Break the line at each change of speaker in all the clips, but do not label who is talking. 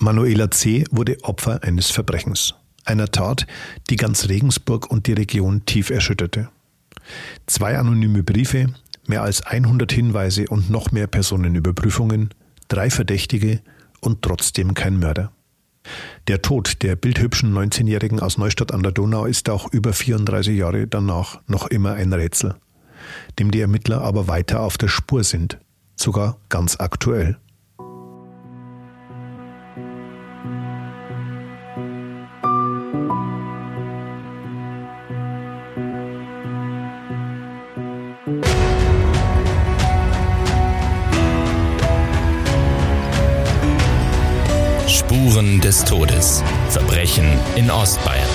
Manuela C. wurde Opfer eines Verbrechens. Einer Tat, die ganz Regensburg und die Region tief erschütterte. Zwei anonyme Briefe, mehr als 100 Hinweise und noch mehr Personenüberprüfungen, drei Verdächtige und trotzdem kein Mörder. Der Tod der bildhübschen 19-Jährigen aus Neustadt an der Donau ist auch über 34 Jahre danach noch immer ein Rätsel, dem die Ermittler aber weiter auf der Spur sind, sogar ganz aktuell.
Des Todes. Verbrechen in Ostbayern.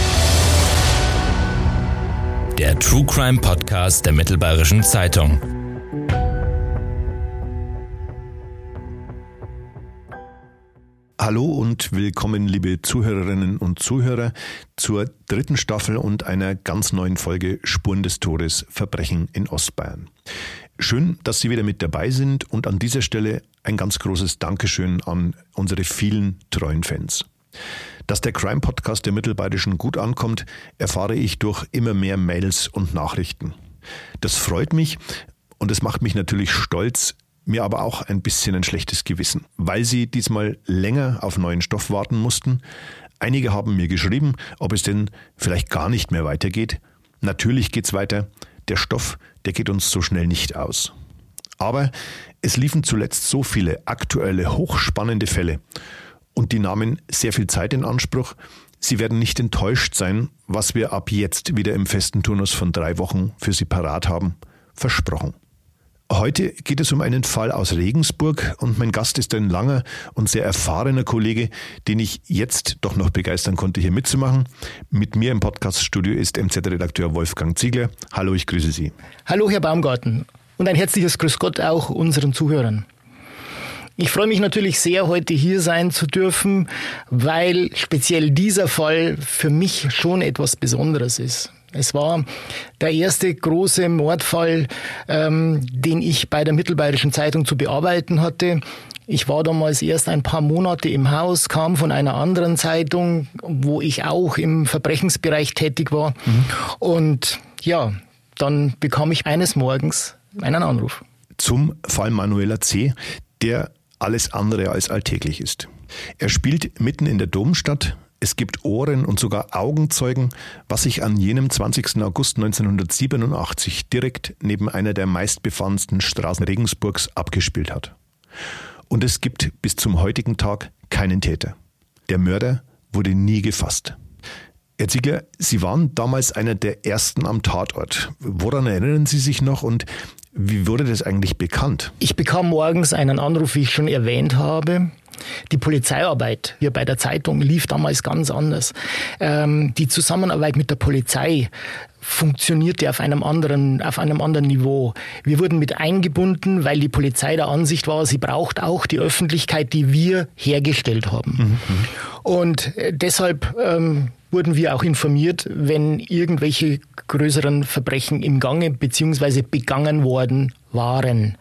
Der True Crime Podcast der Mittelbayerischen Zeitung.
Hallo und willkommen, liebe Zuhörerinnen und Zuhörer, zur dritten Staffel und einer ganz neuen Folge Spuren des Todes Verbrechen in Ostbayern. Schön, dass Sie wieder mit dabei sind und an dieser Stelle ein ganz großes Dankeschön an unsere vielen treuen Fans. Dass der Crime Podcast der Mittelbayerischen gut ankommt, erfahre ich durch immer mehr Mails und Nachrichten. Das freut mich und es macht mich natürlich stolz, mir aber auch ein bisschen ein schlechtes Gewissen, weil sie diesmal länger auf neuen Stoff warten mussten. Einige haben mir geschrieben, ob es denn vielleicht gar nicht mehr weitergeht. Natürlich geht's weiter. Der Stoff, der geht uns so schnell nicht aus. Aber es liefen zuletzt so viele aktuelle, hochspannende Fälle und die nahmen sehr viel Zeit in Anspruch. Sie werden nicht enttäuscht sein, was wir ab jetzt wieder im festen Turnus von drei Wochen für Sie parat haben. Versprochen. Heute geht es um einen Fall aus Regensburg und mein Gast ist ein langer und sehr erfahrener Kollege, den ich jetzt doch noch begeistern konnte, hier mitzumachen. Mit mir im Podcaststudio ist MZ-Redakteur Wolfgang Ziegler. Hallo, ich grüße Sie.
Hallo, Herr Baumgarten. Und ein herzliches Grüß Gott auch unseren Zuhörern. Ich freue mich natürlich sehr, heute hier sein zu dürfen, weil speziell dieser Fall für mich schon etwas Besonderes ist. Es war der erste große Mordfall, ähm, den ich bei der Mittelbayerischen Zeitung zu bearbeiten hatte. Ich war damals erst ein paar Monate im Haus, kam von einer anderen Zeitung, wo ich auch im Verbrechensbereich tätig war. Mhm. Und ja, dann bekam ich eines Morgens einen Anruf.
Zum Fall Manuela C., der alles andere als alltäglich ist. Er spielt mitten in der Domstadt. Es gibt Ohren und sogar Augenzeugen, was sich an jenem 20. August 1987 direkt neben einer der meistbefahrensten Straßen Regensburgs abgespielt hat. Und es gibt bis zum heutigen Tag keinen Täter. Der Mörder wurde nie gefasst. Herr Ziegler, Sie waren damals einer der ersten am Tatort. Woran erinnern Sie sich noch und wie wurde das eigentlich bekannt?
Ich bekam morgens einen Anruf, wie ich schon erwähnt habe. Die Polizeiarbeit hier bei der Zeitung lief damals ganz anders. Ähm, die Zusammenarbeit mit der Polizei funktionierte auf einem anderen, auf einem anderen Niveau. Wir wurden mit eingebunden, weil die Polizei der Ansicht war, sie braucht auch die Öffentlichkeit, die wir hergestellt haben. Mhm. Und äh, deshalb ähm, wurden wir auch informiert, wenn irgendwelche größeren Verbrechen im Gange bzw. begangen worden waren.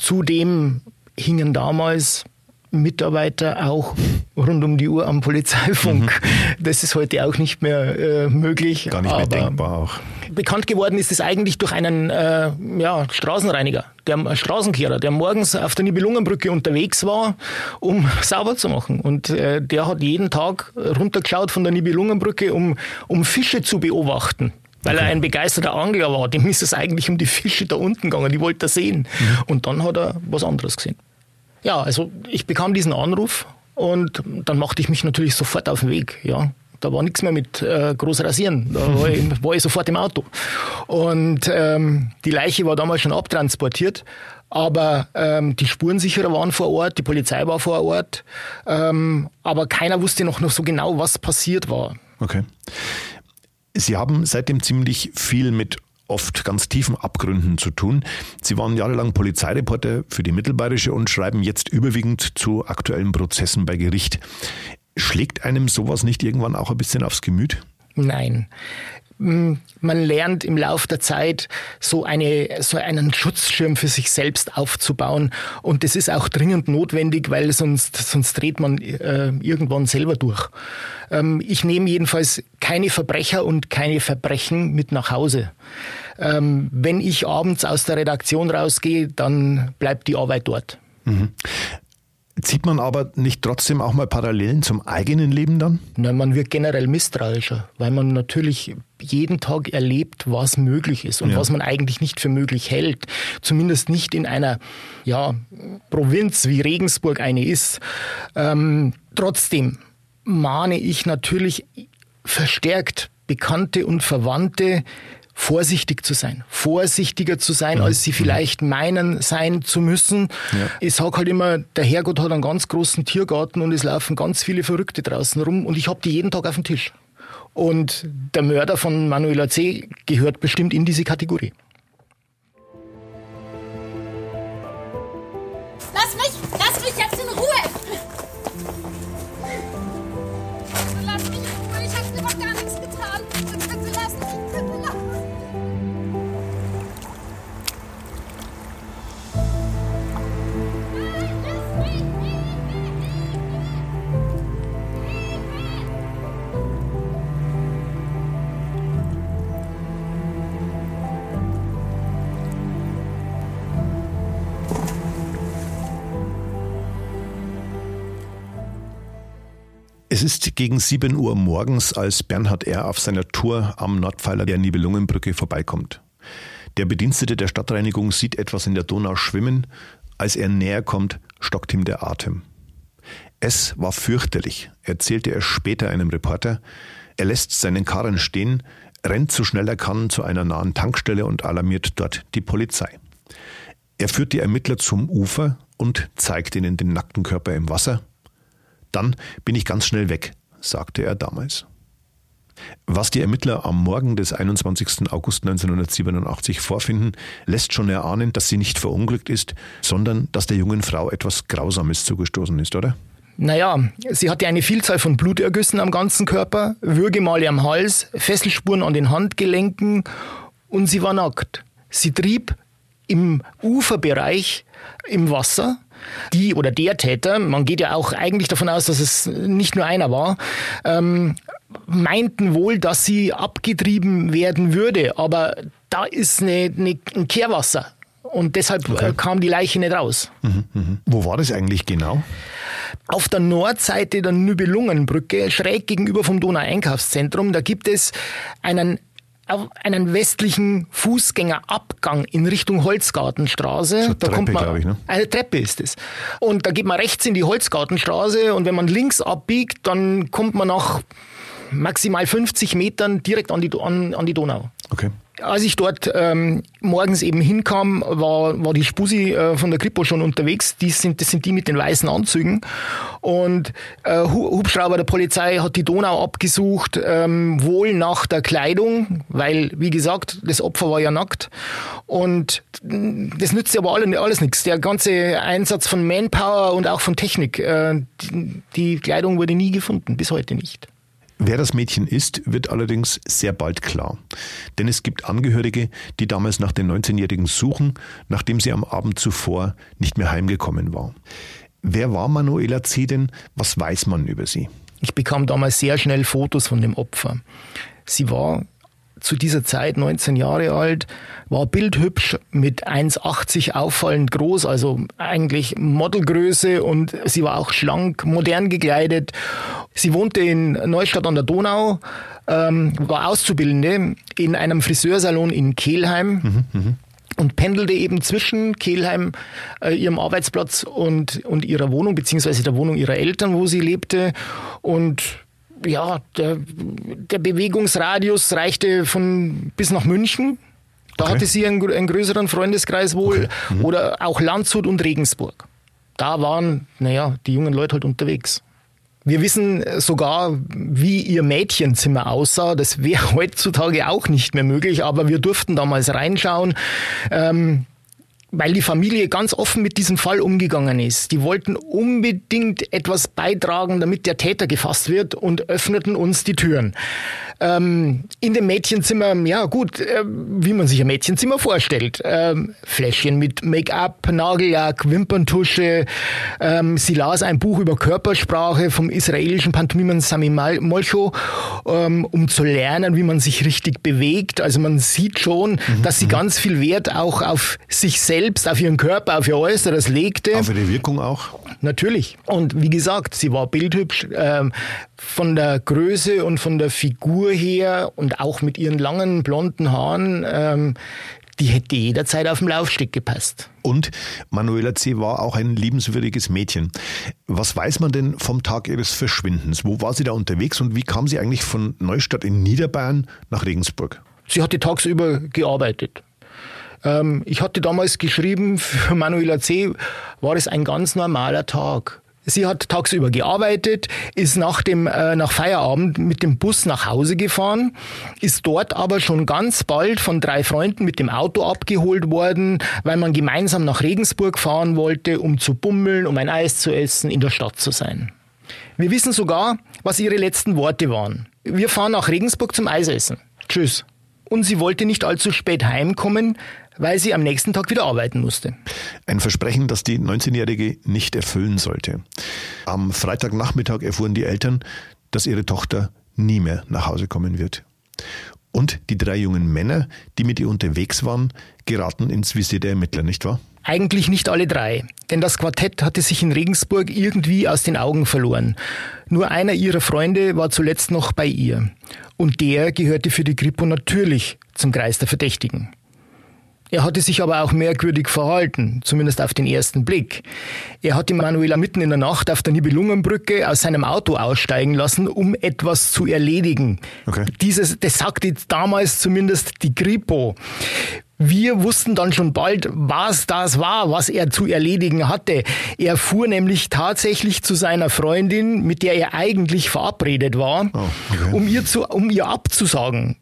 Zudem hingen damals Mitarbeiter auch rund um die Uhr am Polizeifunk. Mhm. Das ist heute auch nicht mehr äh, möglich.
Gar nicht mehr denkbar auch.
Bekannt geworden ist es eigentlich durch einen äh, ja, Straßenreiniger, der Straßenkehrer, der morgens auf der Nibelungenbrücke unterwegs war, um sauber zu machen. Und äh, der hat jeden Tag runtergeschaut von der Nibelungenbrücke, um, um Fische zu beobachten. Weil er ein begeisterter Angler war. Dem ist es eigentlich um die Fische da unten gegangen. Die wollte er sehen. Mhm. Und dann hat er was anderes gesehen. Ja, also ich bekam diesen Anruf und dann machte ich mich natürlich sofort auf den Weg. Ja, da war nichts mehr mit äh, groß rasieren. Da war ich, war ich sofort im Auto. Und ähm, die Leiche war damals schon abtransportiert. Aber ähm, die Spurensicherer waren vor Ort, die Polizei war vor Ort, ähm, aber keiner wusste noch, noch so genau, was passiert war.
Okay. Sie haben seitdem ziemlich viel mit oft ganz tiefen Abgründen zu tun. Sie waren jahrelang Polizeireporter für die Mittelbayerische und schreiben jetzt überwiegend zu aktuellen Prozessen bei Gericht. Schlägt einem sowas nicht irgendwann auch ein bisschen aufs Gemüt?
Nein. Hm, man lernt im Laufe der Zeit so eine so einen Schutzschirm für sich selbst aufzubauen und das ist auch dringend notwendig, weil sonst sonst dreht man äh, irgendwann selber durch. Ähm, ich nehme jedenfalls keine Verbrecher und keine Verbrechen mit nach Hause. Ähm, wenn ich abends aus der Redaktion rausgehe, dann bleibt die Arbeit dort. Mhm.
Zieht man aber nicht trotzdem auch mal Parallelen zum eigenen Leben dann?
Nein, man wird generell misstrauischer, weil man natürlich jeden Tag erlebt, was möglich ist und ja. was man eigentlich nicht für möglich hält. Zumindest nicht in einer ja, Provinz wie Regensburg eine ist. Ähm, trotzdem mahne ich natürlich verstärkt Bekannte und Verwandte, vorsichtig zu sein, vorsichtiger zu sein, mhm. als sie vielleicht meinen sein zu müssen. Ja. Ich sage halt immer, der Herrgott hat einen ganz großen Tiergarten und es laufen ganz viele Verrückte draußen rum und ich habe die jeden Tag auf dem Tisch. Und der Mörder von Manuela C. gehört bestimmt in diese Kategorie.
Es ist gegen 7 Uhr morgens, als Bernhard R. auf seiner Tour am Nordpfeiler der Nibelungenbrücke vorbeikommt. Der Bedienstete der Stadtreinigung sieht etwas in der Donau schwimmen. Als er näher kommt, stockt ihm der Atem. Es war fürchterlich, erzählte er später einem Reporter. Er lässt seinen Karren stehen, rennt so schnell er kann zu einer nahen Tankstelle und alarmiert dort die Polizei. Er führt die Ermittler zum Ufer und zeigt ihnen den nackten Körper im Wasser. Dann bin ich ganz schnell weg, sagte er damals. Was die Ermittler am Morgen des 21. August 1987 vorfinden, lässt schon erahnen, dass sie nicht verunglückt ist, sondern dass der jungen Frau etwas Grausames zugestoßen ist, oder?
Naja, sie hatte eine Vielzahl von Blutergüssen am ganzen Körper, Würgemale am Hals, Fesselspuren an den Handgelenken und sie war nackt. Sie trieb im Uferbereich im Wasser die oder der Täter, man geht ja auch eigentlich davon aus, dass es nicht nur einer war, ähm, meinten wohl, dass sie abgetrieben werden würde. Aber da ist eine, eine, ein Kehrwasser. Und deshalb okay. Äh, kam die Leiche nicht raus.
Mhm, mh. Wo war das eigentlich genau?
Auf der Nordseite der Nübelungenbrücke, schräg gegenüber vom Donau-Einkaufszentrum, da gibt es einen einen westlichen Fußgängerabgang in Richtung Holzgartenstraße.
So da Treppe, kommt man, ich, ne?
Eine Treppe ist es. Und da geht man rechts in die Holzgartenstraße und wenn man links abbiegt, dann kommt man nach maximal 50 Metern direkt an die, an, an die Donau.
Okay.
Als ich dort ähm, morgens eben hinkam, war, war die Spusi äh, von der Kripo schon unterwegs. Die sind, das sind die mit den weißen Anzügen. Und äh, Hubschrauber der Polizei hat die Donau abgesucht, ähm, wohl nach der Kleidung, weil, wie gesagt, das Opfer war ja nackt. Und das nützt aber alles, alles nichts. Der ganze Einsatz von Manpower und auch von Technik, äh, die, die Kleidung wurde nie gefunden, bis heute nicht.
Wer das Mädchen ist, wird allerdings sehr bald klar. Denn es gibt Angehörige, die damals nach den 19-Jährigen suchen, nachdem sie am Abend zuvor nicht mehr heimgekommen war. Wer war Manuela C. denn? Was weiß man über sie?
Ich bekam damals sehr schnell Fotos von dem Opfer. Sie war zu dieser Zeit 19 Jahre alt, war bildhübsch mit 1,80 auffallend groß, also eigentlich Modelgröße und sie war auch schlank, modern gekleidet. Sie wohnte in Neustadt an der Donau, ähm, war Auszubildende in einem Friseursalon in Kelheim. Mhm, mh und pendelte eben zwischen Kelheim, äh, ihrem Arbeitsplatz und, und ihrer Wohnung, beziehungsweise der Wohnung ihrer Eltern, wo sie lebte. Und ja, der, der Bewegungsradius reichte von bis nach München. Da okay. hatte sie einen, einen, größeren Freundeskreis wohl. Okay. Mhm. Oder auch Landshut und Regensburg. Da waren, naja, die jungen Leute halt unterwegs. Wir wissen sogar, wie ihr Mädchenzimmer aussah. Das wäre heutzutage auch nicht mehr möglich, aber wir durften damals reinschauen. Ähm, weil die Familie ganz offen mit diesem Fall umgegangen ist. Die wollten unbedingt etwas beitragen, damit der Täter gefasst wird und öffneten uns die Türen. Ähm, in dem Mädchenzimmer, ja gut, äh, wie man sich ein Mädchenzimmer vorstellt. Ähm, Fläschchen mit Make-up, Nagellack, Wimperntusche. Ähm, sie las ein Buch über Körpersprache vom israelischen Pantomimen Sami Molcho, ähm, um zu lernen, wie man sich richtig bewegt. Also man sieht schon, dass sie ganz viel Wert auch auf sich selbst, auf ihren Körper, auf ihr Äußeres legte.
Auf ihre Wirkung auch.
Natürlich. Und wie gesagt, sie war bildhübsch ähm, von der Größe und von der Figur her und auch mit ihren langen blonden Haaren. Ähm, die hätte jederzeit auf dem Laufsteg gepasst.
Und Manuela C. war auch ein liebenswürdiges Mädchen. Was weiß man denn vom Tag ihres Verschwindens? Wo war sie da unterwegs und wie kam sie eigentlich von Neustadt in Niederbayern nach Regensburg?
Sie hatte tagsüber gearbeitet. Ähm, ich hatte damals geschrieben, für Manuela C. war es ein ganz normaler Tag. Sie hat tagsüber gearbeitet, ist nach dem äh, nach Feierabend mit dem Bus nach Hause gefahren, ist dort aber schon ganz bald von drei Freunden mit dem Auto abgeholt worden, weil man gemeinsam nach Regensburg fahren wollte, um zu bummeln, um ein Eis zu essen, in der Stadt zu sein. Wir wissen sogar, was ihre letzten Worte waren. Wir fahren nach Regensburg zum Eisessen. Tschüss. Und sie wollte nicht allzu spät heimkommen, weil sie am nächsten Tag wieder arbeiten musste.
Ein Versprechen, das die 19-Jährige nicht erfüllen sollte. Am Freitagnachmittag erfuhren die Eltern, dass ihre Tochter nie mehr nach Hause kommen wird. Und die drei jungen Männer, die mit ihr unterwegs waren, geraten ins Visier der Ermittler, nicht wahr?
Eigentlich nicht alle drei, denn das Quartett hatte sich in Regensburg irgendwie aus den Augen verloren. Nur einer ihrer Freunde war zuletzt noch bei ihr. Und der gehörte für die Kripo natürlich zum Kreis der Verdächtigen. Er hatte sich aber auch merkwürdig verhalten, zumindest auf den ersten Blick. Er hatte Manuela mitten in der Nacht auf der Nibelungenbrücke aus seinem Auto aussteigen lassen, um etwas zu erledigen.
Okay.
Dieses, das sagte damals zumindest die Kripo. Wir wussten dann schon bald, was das war, was er zu erledigen hatte. Er fuhr nämlich tatsächlich zu seiner Freundin, mit der er eigentlich verabredet war,
Oh, okay.
um, ihr zu, um ihr abzusagen.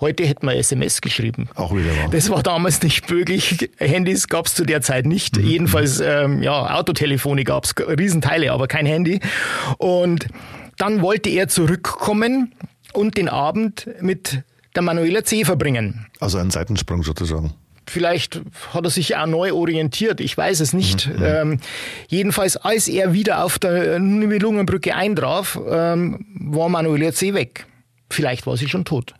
Heute hätten wir SMS geschrieben.
Auch wieder wahr.
Das war damals nicht möglich. Handys gab es zu der Zeit nicht.
Mhm.
Jedenfalls, ähm, ja, Autotelefone gab es, Riesenteile, aber kein Handy. Und dann wollte er zurückkommen und den Abend mit der Manuela C. verbringen.
Also ein Seitensprung sozusagen.
Vielleicht hat er sich auch neu orientiert, ich weiß es nicht. Ähm, jedenfalls, als er wieder auf der Nibelungenbrücke eintraf, ähm, war Manuela C. weg. Vielleicht war sie schon tot.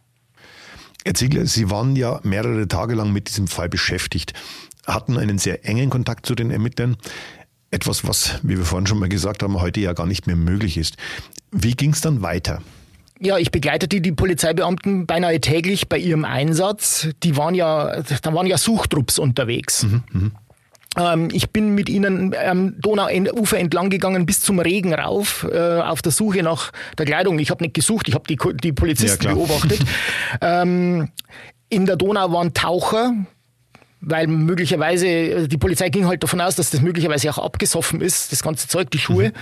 Herr Ziegler, Sie waren ja mehrere Tage lang mit diesem Fall beschäftigt, hatten einen sehr engen Kontakt zu den Ermittlern. Etwas, was, wie wir vorhin schon mal gesagt haben, heute ja gar nicht mehr möglich ist. Wie ging es dann weiter?
Ja, ich begleitete die Polizeibeamten beinahe täglich bei ihrem Einsatz. Die waren ja, da waren ja Suchtrupps unterwegs. Ähm, ich bin mit ihnen am Donauufer entlang gegangen bis zum Regen rauf, äh, auf der Suche nach der Kleidung. Ich habe nicht gesucht, ich habe die, die Polizisten
Ja,
beobachtet. ähm, in der Donau waren Taucher, weil möglicherweise, äh, die Polizei ging halt davon aus, dass das möglicherweise auch abgesoffen ist, das ganze Zeug, die Schuhe.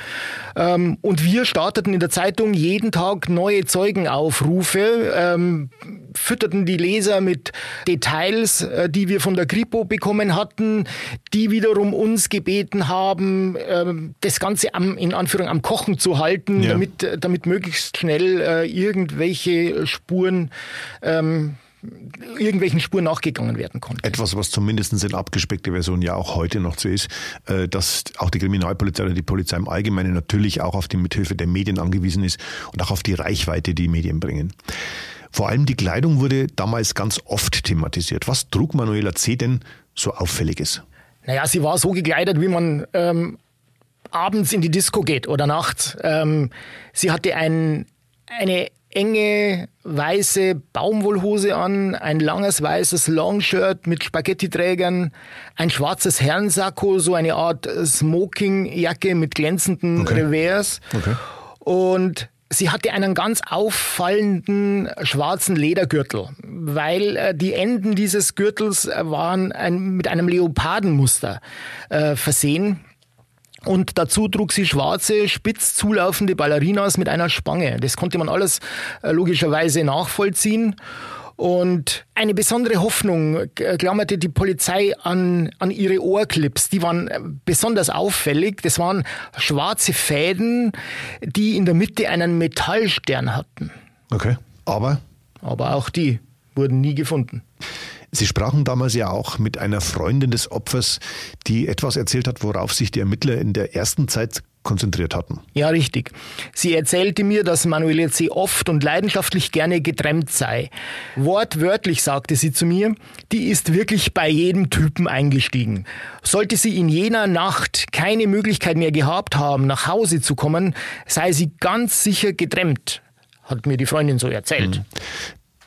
Ähm, und wir starteten in der Zeitung jeden Tag neue Zeugenaufrufe, ähm, fütterten die Leser mit Details, äh, die wir von der Kripo bekommen hatten, die wiederum uns gebeten haben, ähm, das Ganze am, in Anführung am Kochen zu halten,
Ja.
damit, äh, damit möglichst schnell äh, irgendwelche Spuren ähm, irgendwelchen Spuren nachgegangen werden konnte.
Etwas, was zumindest in abgespeckter Version ja auch heute noch so ist, äh, dass auch die Kriminalpolizei oder die Polizei im Allgemeinen natürlich auch auf die Mithilfe der Medien angewiesen ist und auch auf die Reichweite, die Medien bringen. Vor allem die Kleidung wurde damals ganz oft thematisiert. Was trug Manuela C. denn so Auffälliges?
Naja, sie war so gekleidet, wie man ähm, abends in die Disco geht oder nachts. Ähm, sie hatte ein, eine enge weiße Baumwollhose an, ein langes weißes Longshirt mit Spaghettiträgern, ein schwarzes Herrensacko, so eine Art Smokingjacke mit glänzenden
Okay.
Revers.
Okay.
Und sie hatte einen ganz auffallenden schwarzen Ledergürtel, weil äh, die Enden dieses Gürtels waren ein, mit einem Leopardenmuster äh, versehen. Und dazu trug sie schwarze, spitz zulaufende Ballerinas mit einer Spange. Das konnte man alles äh, logischerweise nachvollziehen. Und eine besondere Hoffnung äh, klammerte die Polizei an, an ihre Ohrclips. Die waren äh, besonders auffällig. Das waren schwarze Fäden, die in der Mitte einen Metallstern hatten.
Okay. Aber
Aber auch die wurden nie gefunden.
Sie sprachen damals ja auch mit einer Freundin des Opfers, die etwas erzählt hat, worauf sich die Ermittler in der ersten Zeit konzentriert hatten.
Ja, richtig. Sie erzählte mir, dass Manuela C. oft und leidenschaftlich gerne getrennt sei. Wortwörtlich sagte sie zu mir, die ist wirklich bei jedem Typen eingestiegen. Sollte sie in jener Nacht keine Möglichkeit mehr gehabt haben, nach Hause zu kommen, sei sie ganz sicher getrennt, hat mir die Freundin so erzählt.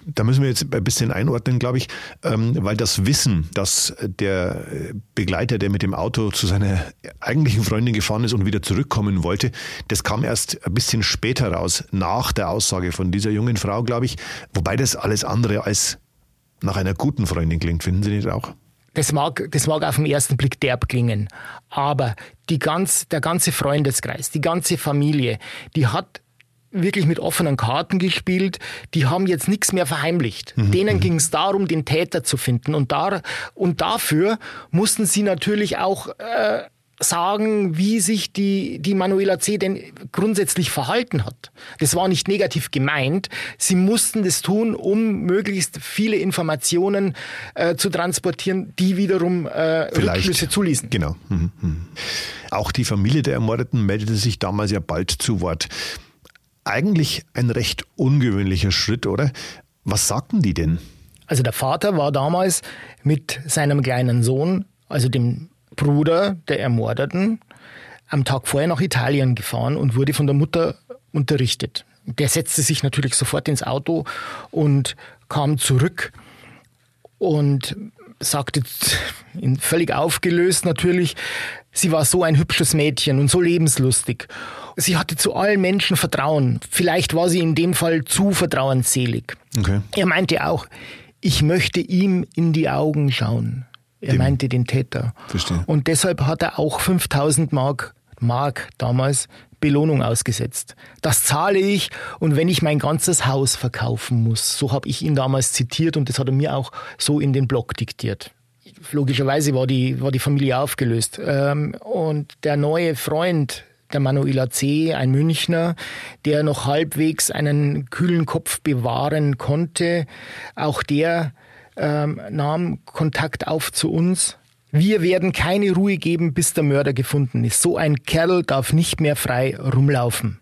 Da müssen wir jetzt ein bisschen einordnen, glaube ich, ähm, weil das Wissen, dass der Begleiter, der mit dem Auto zu seiner eigentlichen Freundin gefahren ist und wieder zurückkommen wollte, das kam erst ein bisschen später raus, nach der Aussage von dieser jungen Frau, glaube ich, wobei das alles andere als nach einer guten Freundin klingt, finden Sie nicht auch?
Das mag, das mag auf den ersten Blick derb klingen, aber die ganz, der ganze Freundeskreis, die ganze Familie, die hat wirklich mit offenen Karten gespielt. Die haben jetzt nichts mehr verheimlicht. Denen ging es darum, den Täter zu finden. Und, da, und dafür mussten sie natürlich auch äh, sagen, wie sich die, die Manuela C. denn grundsätzlich verhalten hat. Das war nicht negativ gemeint. Sie mussten das tun, um möglichst viele Informationen äh, zu transportieren, die wiederum äh,
Vielleicht.
Rückschlüsse zuließen.
Genau. Mhm, mhm. Auch die Familie der Ermordeten meldete sich damals ja bald zu Wort. Eigentlich ein recht ungewöhnlicher Schritt, oder? Was sagten die denn?
Also der Vater war damals mit seinem kleinen Sohn, also dem Bruder der Ermordeten, am Tag vorher nach Italien gefahren und wurde von der Mutter unterrichtet. Der setzte sich natürlich sofort ins Auto und kam zurück und sagte völlig aufgelöst natürlich, sie war so ein hübsches Mädchen und so lebenslustig. Sie hatte zu allen Menschen Vertrauen. Vielleicht war sie in dem Fall zu vertrauensselig.
Okay.
Er meinte auch, ich möchte ihm in die Augen schauen. Er
Dem-
meinte den Täter.
Verstehe.
Und deshalb hat er auch 5000 Mark, Mark damals, Belohnung ausgesetzt. Das zahle ich und wenn ich mein ganzes Haus verkaufen muss. So habe ich ihn damals zitiert und das hat er mir auch so in den Blog diktiert. Logischerweise war die, war die Familie aufgelöst. Ähm, und der neue Freund der Manuela C., ein Münchner, der noch halbwegs einen kühlen Kopf bewahren konnte, auch der ähm, nahm Kontakt auf zu uns. Wir werden keine Ruhe geben, bis der Mörder gefunden ist. So ein Kerl darf nicht mehr frei rumlaufen.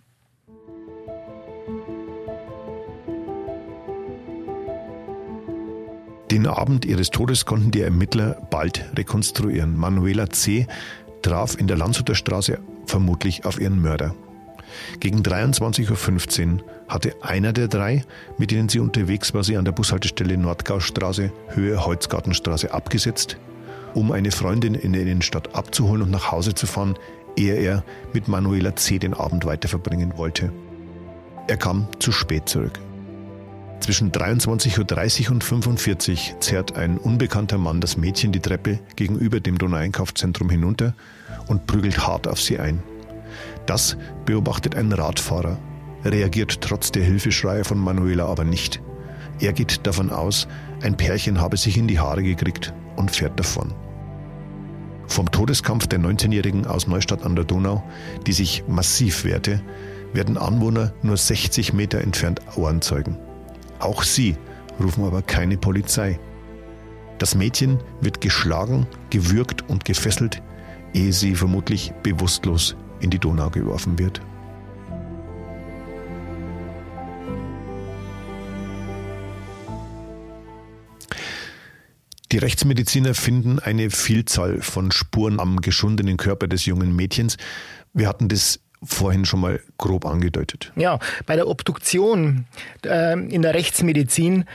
Den Abend ihres Todes konnten die Ermittler bald rekonstruieren. Manuela C. traf in der Landshuter Straße vermutlich auf ihren Mörder. Gegen 23.15 Uhr hatte einer der drei, mit denen sie unterwegs war, sie an der Bushaltestelle Nordgaustraße, Höhe Holzgartenstraße abgesetzt, um eine Freundin in der Innenstadt abzuholen und nach Hause zu fahren, ehe er mit Manuela C. den Abend weiter verbringen wollte. Er kam zu spät zurück. Zwischen 23.30 Uhr und 45 Uhr zerrt ein unbekannter Mann das Mädchen die Treppe gegenüber dem Donaueinkaufszentrum hinunter und prügelt hart auf sie ein. Das beobachtet ein Radfahrer, reagiert trotz der Hilfeschreie von Manuela aber nicht. Er geht davon aus, ein Pärchen habe sich in die Haare gekriegt und fährt davon. Vom Todeskampf der 19-Jährigen aus Neustadt an der Donau, die sich massiv wehrte, werden Anwohner nur 60 Meter entfernt Ohrenzeugen. Auch sie rufen aber keine Polizei. Das Mädchen wird geschlagen, gewürgt und gefesselt, ehe sie vermutlich bewusstlos in die Donau geworfen wird. Die Rechtsmediziner finden eine Vielzahl von Spuren am geschundenen Körper des jungen Mädchens. Wir hatten das vorhin schon mal grob angedeutet.
Ja, bei der Obduktion äh, in der Rechtsmedizin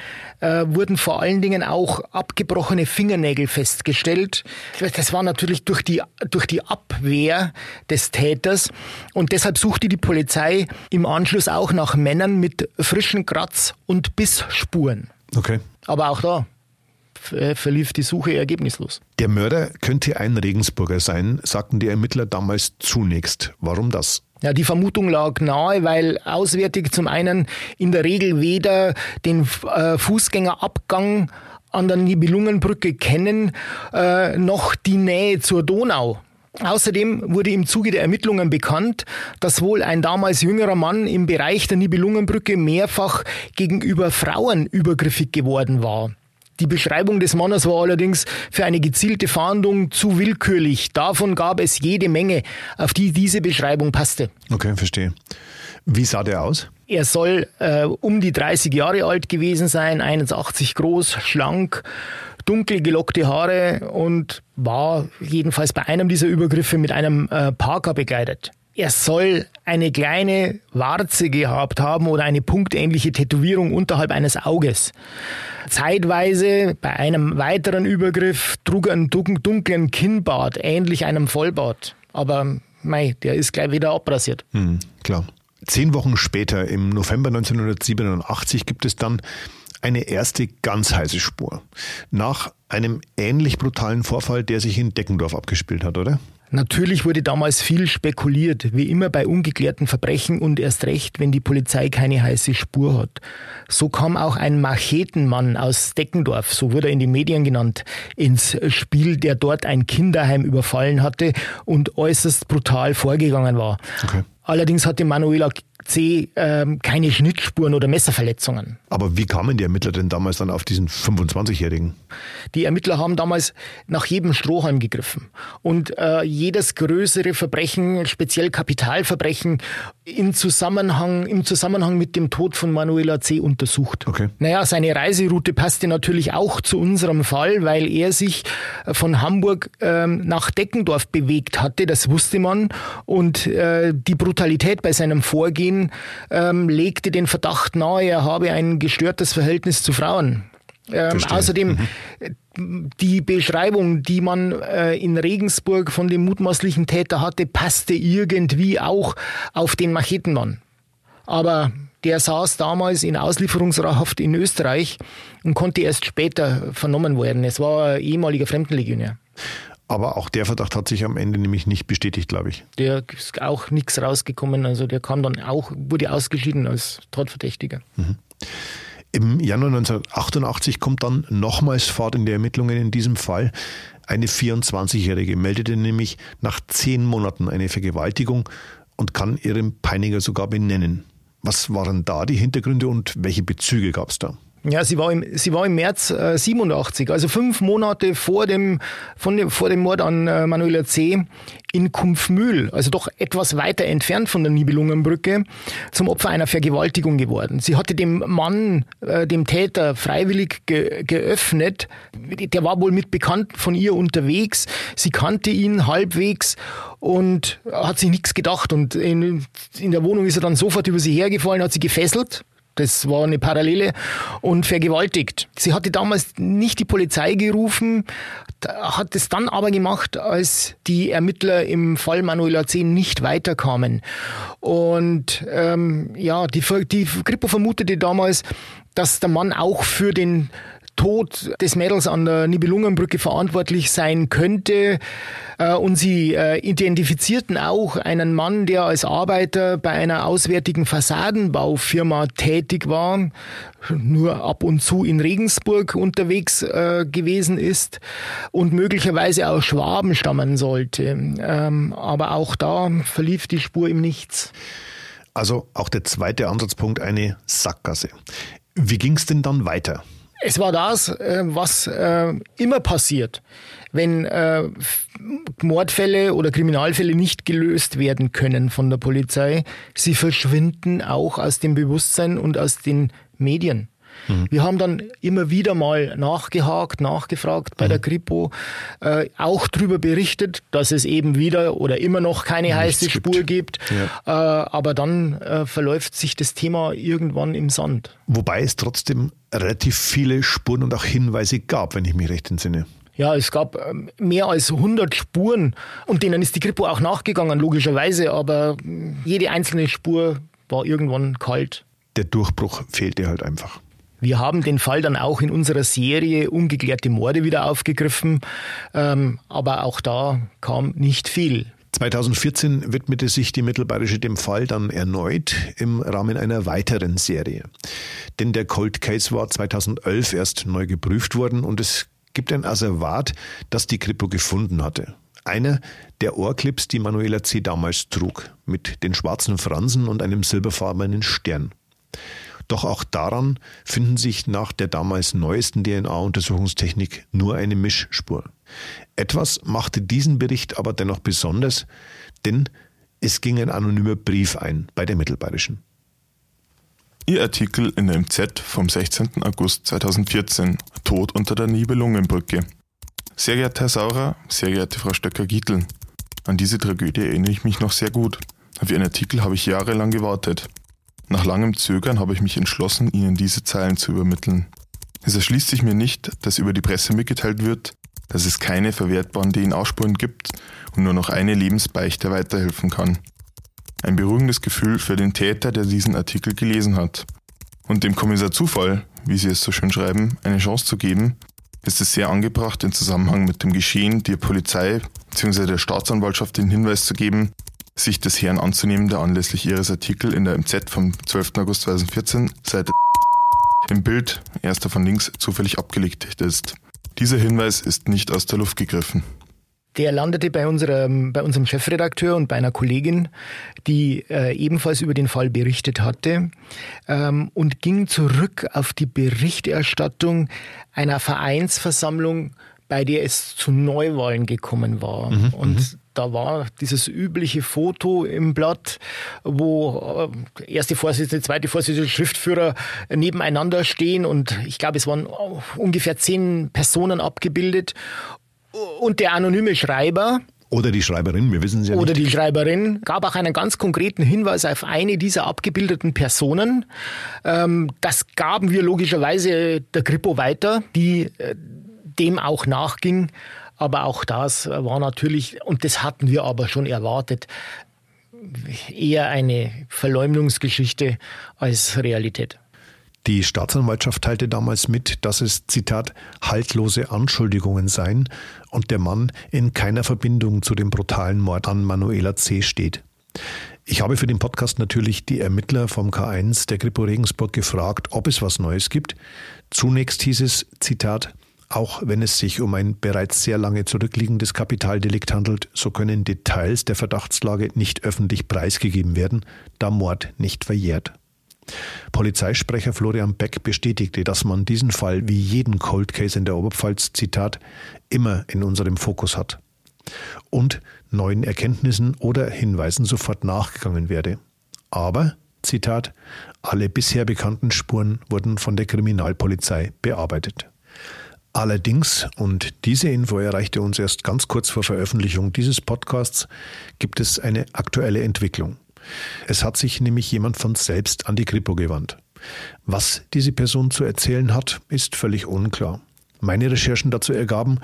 äh, wurden vor allen Dingen auch abgebrochene Fingernägel festgestellt. Das war natürlich durch die, durch die Abwehr des Täters und deshalb suchte die Polizei im Anschluss auch nach Männern mit frischen Kratz- und Bissspuren.
Okay.
Aber auch da verlief die Suche ergebnislos.
Der Mörder könnte ein Regensburger sein, sagten die Ermittler damals zunächst. Warum das?
Ja, die Vermutung lag nahe, weil Auswärtige zum einen in der Regel weder den äh, Fußgängerabgang an der Nibelungenbrücke kennen, äh, noch die Nähe zur Donau. Außerdem wurde im Zuge der Ermittlungen bekannt, dass wohl ein damals jüngerer Mann im Bereich der Nibelungenbrücke mehrfach gegenüber Frauen übergriffig geworden war. Die Beschreibung des Mannes war allerdings für eine gezielte Fahndung zu willkürlich. Davon gab es jede Menge, auf die diese Beschreibung passte.
Okay, verstehe. Wie sah der aus?
Er soll äh, um die 30 Jahre alt gewesen sein, 1,80 groß, schlank, dunkel gelockte Haare und war jedenfalls bei einem dieser Übergriffe mit einem äh, Parker begleitet. Er soll eine kleine Warze gehabt haben oder eine punktähnliche Tätowierung unterhalb eines Auges. Zeitweise bei einem weiteren Übergriff trug er einen dunklen Kinnbart, ähnlich einem Vollbart. Aber mei, der ist gleich wieder abrasiert.
Hm, klar. Zehn Wochen später, im November 1987, gibt es dann eine erste ganz heiße Spur. Nach einem ähnlich brutalen Vorfall, der sich in Deckendorf abgespielt hat, oder?
Natürlich wurde damals viel spekuliert, wie immer bei ungeklärten Verbrechen und erst recht, wenn die Polizei keine heiße Spur hat. So kam auch ein Machetenmann aus Deckendorf, so wurde er in den Medien genannt, ins Spiel, der dort ein Kinderheim überfallen hatte und äußerst brutal vorgegangen war. Okay. Allerdings hatte Manuela C ähm, keine Schnittspuren oder Messerverletzungen.
Aber wie kamen die Ermittler denn damals dann auf diesen 25-Jährigen?
Die Ermittler haben damals nach jedem Strohhalm gegriffen und äh, jedes größere Verbrechen, speziell Kapitalverbrechen, in Zusammenhang, im Zusammenhang mit dem Tod von Manuela C. untersucht.
Okay.
Naja, seine Reiseroute passte natürlich auch zu unserem Fall, weil er sich von Hamburg ähm, nach Deckendorf bewegt hatte, das wusste man. Und äh, die Brutalität bei seinem Vorgehen ähm, legte den Verdacht nahe, er habe ein gestörtes Verhältnis zu Frauen. Ähm, außerdem mhm. die Beschreibung, die man äh, in Regensburg von dem mutmaßlichen Täter hatte, passte irgendwie auch auf den Machetenmann. Aber der saß damals in Auslieferungshaft in Österreich und konnte erst später vernommen werden. Es war ein ehemaliger Fremdenlegionär.
Aber auch der Verdacht hat sich am Ende nämlich nicht bestätigt, glaube ich.
Der ist auch nichts rausgekommen. Also der kam dann auch, wurde ausgeschieden als Tatverdächtiger. Mhm.
Im Januar 1988 kommt dann nochmals Fahrt in die Ermittlungen in diesem Fall. Eine 24-Jährige meldete nämlich nach zehn Monaten eine Vergewaltigung und kann ihren Peiniger sogar benennen. Was waren da die Hintergründe und welche Bezüge gab es da?
Ja, sie war im, sie war im März äh, 87, also fünf Monate vor dem, von dem, vor dem Mord an äh, Manuela C. in Kumpfmühl, also doch etwas weiter entfernt von der Nibelungenbrücke, zum Opfer einer Vergewaltigung geworden. Sie hatte dem Mann, äh, dem Täter, freiwillig ge geöffnet. Der war wohl mit Bekannten von ihr unterwegs. Sie kannte ihn halbwegs und hat sich nichts gedacht. Und in, in der Wohnung ist er dann sofort über sie hergefallen, hat sie gefesselt das war eine Parallele und vergewaltigt. Sie hatte damals nicht die Polizei gerufen, hat es dann aber gemacht, als die Ermittler im Fall Manuela 10 nicht weiterkamen. Und ähm, ja, die, die Kripo vermutete damals, dass der Mann auch für den Tod des Mädels an der Nibelungenbrücke verantwortlich sein könnte. Äh, und sie äh, identifizierten auch einen Mann, der als Arbeiter bei einer auswärtigen Fassadenbaufirma tätig war, nur ab und zu in Regensburg unterwegs äh, gewesen ist und möglicherweise aus Schwaben stammen sollte. Ähm, aber auch da verlief die Spur im Nichts.
Also auch der zweite Ansatzpunkt eine Sackgasse. Wie ging es denn dann weiter?
Es war das, äh, was äh, immer passiert, wenn äh, Mordfälle oder Kriminalfälle nicht gelöst werden können von der Polizei. Sie verschwinden auch aus dem Bewusstsein und aus den Medien. Mhm. Wir haben dann immer wieder mal nachgehakt, nachgefragt bei mhm. der Kripo, äh, auch darüber berichtet, dass es eben wieder oder immer noch keine Nichts heiße Spur gibt. Ja. Äh, aber dann äh, verläuft sich das Thema irgendwann im Sand.
Wobei es trotzdem relativ viele Spuren und auch Hinweise gab, wenn ich mich recht entsinne.
Ja, es gab ähm, mehr als 100 Spuren und denen ist die Kripo auch nachgegangen, logischerweise, aber jede einzelne Spur war irgendwann kalt.
Der Durchbruch fehlte halt einfach.
Wir haben den Fall dann auch in unserer Serie Ungeklärte Morde wieder aufgegriffen, ähm, aber auch da kam nicht viel.
2014 widmete sich die Mittelbayerische dem Fall dann erneut im Rahmen einer weiteren Serie. Denn der Cold Case war 2011 erst neu geprüft worden und es gibt ein Asservat, das die Kripo gefunden hatte. Einer der Ohrclips, die Manuela C. damals trug, mit den schwarzen Fransen und einem silberfarbenen Stern. Doch auch daran finden sich nach der damals neuesten DNA-Untersuchungstechnik nur eine Mischspur. Etwas machte diesen Bericht aber dennoch besonders, denn es ging ein anonymer Brief ein bei der Mittelbayerischen.
Ihr Artikel in der MZ vom 16. August 2014, Tod unter der Nibelungenbrücke. Sehr geehrter Herr Saurer, sehr geehrte Frau Stöcker-Gietl, an diese Tragödie erinnere ich mich noch sehr gut. Auf Ihren Artikel habe ich jahrelang gewartet. Nach langem Zögern habe ich mich entschlossen, Ihnen diese Zeilen zu übermitteln. Es erschließt sich mir nicht, dass über die Presse mitgeteilt wird, dass es keine verwertbaren DNA-Spuren gibt und nur noch eine Lebensbeichte weiterhelfen kann. Ein beruhigendes Gefühl für den Täter, der diesen Artikel gelesen hat. Und dem Kommissar Zufall, wie Sie es so schön schreiben, eine Chance zu geben, ist es sehr angebracht, im Zusammenhang mit dem Geschehen der Polizei bzw. der Staatsanwaltschaft den Hinweis zu geben, sich des Herrn anzunehmen, der anlässlich ihres Artikel in der MZ vom 12. August 2014 Seite im Bild, erster von links, zufällig abgelegt ist. Dieser Hinweis ist nicht aus der Luft gegriffen.
Der landete bei unserem, bei unserem Chefredakteur und bei einer Kollegin, die äh, ebenfalls über den Fall berichtet hatte ähm, und ging zurück auf die Berichterstattung einer Vereinsversammlung, bei der es zu Neuwahlen gekommen war. Mhm, und mhm da war dieses übliche Foto im Blatt, wo äh, erste Vorsitzende, zweite Vorsitzende, Schriftführer nebeneinander stehen und ich glaube, es waren ungefähr zehn Personen abgebildet und der anonyme Schreiber,
oder die Schreiberin, wir wissen es ja
Oder
nicht.
die Schreiberin gab auch einen ganz konkreten Hinweis auf eine dieser abgebildeten Personen. Ähm, das gaben wir logischerweise der Kripo weiter, die äh, dem auch nachging. Aber auch das war natürlich, und das hatten wir aber schon erwartet, eher eine Verleumdungsgeschichte als Realität.
Die Staatsanwaltschaft teilte damals mit, dass es, Zitat, haltlose Anschuldigungen seien und der Mann in keiner Verbindung zu dem brutalen Mord an Manuela C. steht. Ich habe für den Podcast natürlich die Ermittler vom K1 der Kripo Regensburg gefragt, ob es was Neues gibt. Zunächst hieß es, Zitat, auch wenn es sich um ein bereits sehr lange zurückliegendes Kapitaldelikt handelt, so können Details der Verdachtslage nicht öffentlich preisgegeben werden, da Mord nicht verjährt. Polizeisprecher Florian Beck bestätigte, dass man diesen Fall wie jeden Cold Case in der Oberpfalz, Zitat, immer in unserem Fokus hat und neuen Erkenntnissen oder Hinweisen sofort nachgegangen werde. Aber, Zitat, alle bisher bekannten Spuren wurden von der Kriminalpolizei bearbeitet. Allerdings, und diese Info erreichte uns erst ganz kurz vor Veröffentlichung dieses Podcasts, gibt es eine aktuelle Entwicklung. Es hat sich nämlich jemand von selbst an die Kripo gewandt. Was diese Person zu erzählen hat, ist völlig unklar. Meine Recherchen dazu ergaben,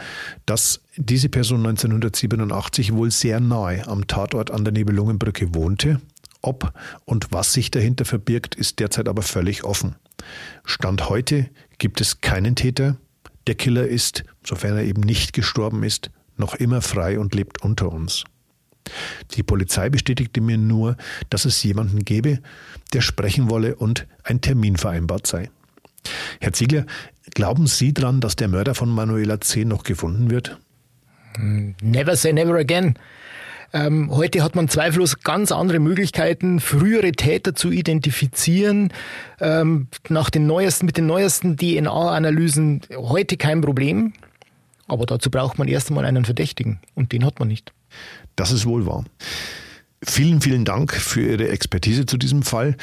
dass diese Person 1987 wohl sehr nahe am Tatort an der Nibelungenbrücke wohnte. Ob und was sich dahinter verbirgt, ist derzeit aber völlig offen. Stand heute gibt es keinen Täter, der Killer ist, sofern er eben nicht gestorben ist, noch immer frei und lebt unter uns. Die Polizei bestätigte mir nur, dass es jemanden gebe, der sprechen wolle und ein Termin vereinbart sei. Herr Ziegler, glauben Sie dran, dass der Mörder von Manuela C. noch gefunden wird?
Never say never again. Ähm, heute hat man zweifellos ganz andere Möglichkeiten, frühere Täter zu identifizieren. Ähm, nach den neuesten, mit den neuesten DNA-Analysen heute kein Problem. Aber dazu braucht man erst einmal einen Verdächtigen. Und den hat man nicht.
Das ist wohl wahr. Vielen, vielen Dank für Ihre Expertise zu diesem Fall.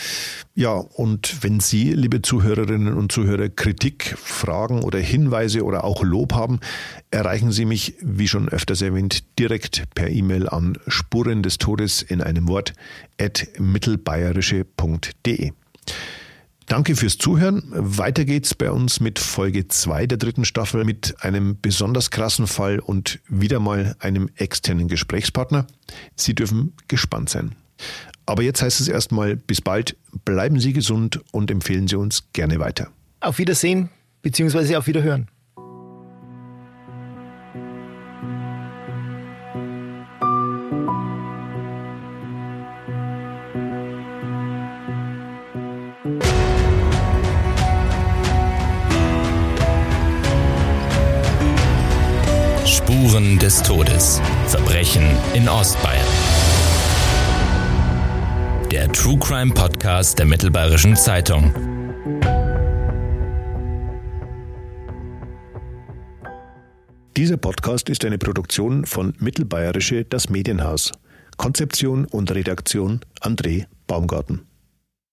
Ja, und wenn Sie, liebe Zuhörerinnen und Zuhörer, Kritik, Fragen oder Hinweise oder auch Lob haben, erreichen Sie mich, wie schon öfters erwähnt, direkt per E-Mail an Spuren des Todes in einem Wort at mittelbayerische.de. Danke fürs Zuhören. Weiter geht's bei uns mit Folge 2 der dritten Staffel mit einem besonders krassen Fall und wieder mal einem externen Gesprächspartner. Sie dürfen gespannt sein. Aber jetzt heißt es erstmal bis bald, bleiben Sie gesund und empfehlen Sie uns gerne weiter.
Auf Wiedersehen bzw. auf Wiederhören.
Des Todes. Verbrechen in Ostbayern. Der True Crime Podcast der Mittelbayerischen Zeitung.
Dieser Podcast ist eine Produktion von Mittelbayerische Das Medienhaus. Konzeption und Redaktion André Baumgarten.